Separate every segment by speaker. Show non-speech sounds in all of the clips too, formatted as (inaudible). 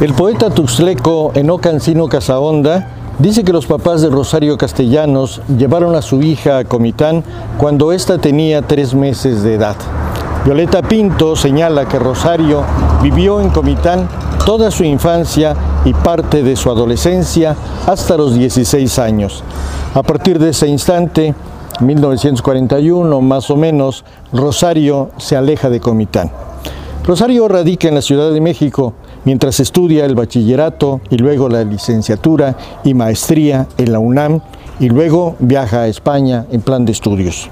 Speaker 1: El poeta tuxleco Enocancino Casaonda dice que los papás de Rosario Castellanos llevaron a su hija a Comitán cuando ésta tenía tres meses de edad. Violeta Pinto señala que Rosario vivió en Comitán toda su infancia y parte de su adolescencia hasta los 16 años. A partir de ese instante, 1941 más o menos, Rosario se aleja de Comitán. Rosario radica en la Ciudad de México mientras estudia el bachillerato y luego la licenciatura y maestría en la UNAM y luego viaja a España en plan de estudios.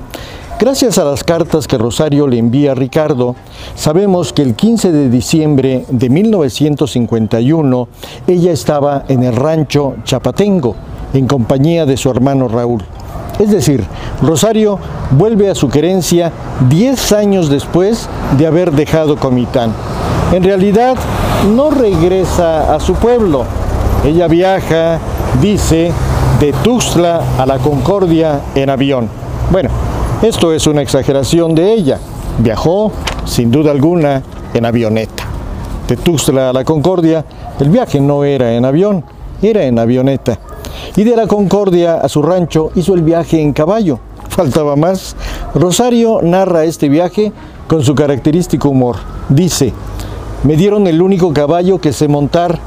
Speaker 1: Gracias a las cartas que Rosario le envía a Ricardo, sabemos que el 15 de diciembre de 1951 ella estaba en el rancho Chapatengo en compañía de su hermano Raúl. Es decir, Rosario vuelve a su querencia 10 años después de haber dejado Comitán. En realidad, no regresa a su pueblo. Ella viaja, dice, de Tuxtla a la Concordia en avión. Bueno, esto es una exageración de ella. Viajó, sin duda alguna, en avioneta. De Tuxtla a la Concordia, el viaje no era en avión, era en avioneta y de la Concordia a su rancho hizo el viaje en caballo. Faltaba más. Rosario narra este viaje con su característico humor. Dice, me dieron el único caballo que sé montar.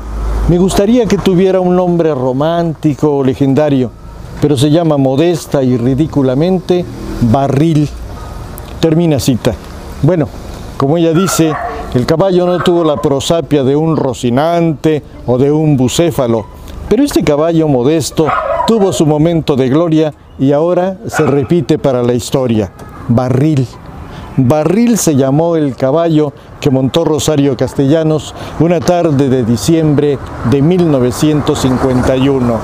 Speaker 1: Me gustaría que tuviera un nombre romántico o legendario, pero se llama modesta y ridículamente barril. Termina cita. Bueno, como ella dice, el caballo no tuvo la prosapia de un rocinante o de un bucéfalo pero este caballo modesto tuvo su momento de gloria y ahora se repite para la historia. Barril. Barril se llamó el caballo que montó Rosario Castellanos una tarde de diciembre de 1951.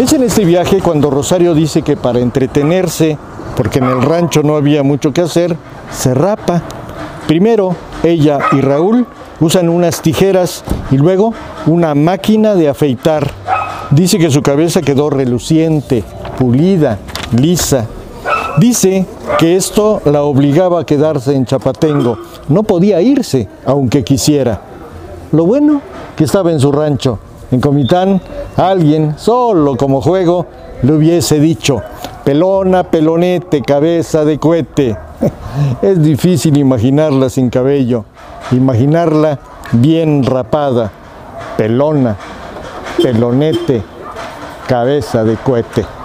Speaker 1: Es en este viaje cuando Rosario dice que para entretenerse, porque en el rancho no había mucho que hacer, se rapa. Primero, ella y Raúl usan unas tijeras y luego una máquina de afeitar. Dice que su cabeza quedó reluciente, pulida, lisa. Dice que esto la obligaba a quedarse en Chapatengo. No podía irse, aunque quisiera. Lo bueno que estaba en su rancho. En Comitán, alguien, solo como juego, le hubiese dicho, pelona, pelonete, cabeza de cohete. (laughs) Es difícil imaginarla sin cabello, imaginarla bien rapada, pelona, pelonete, cabeza de cohete.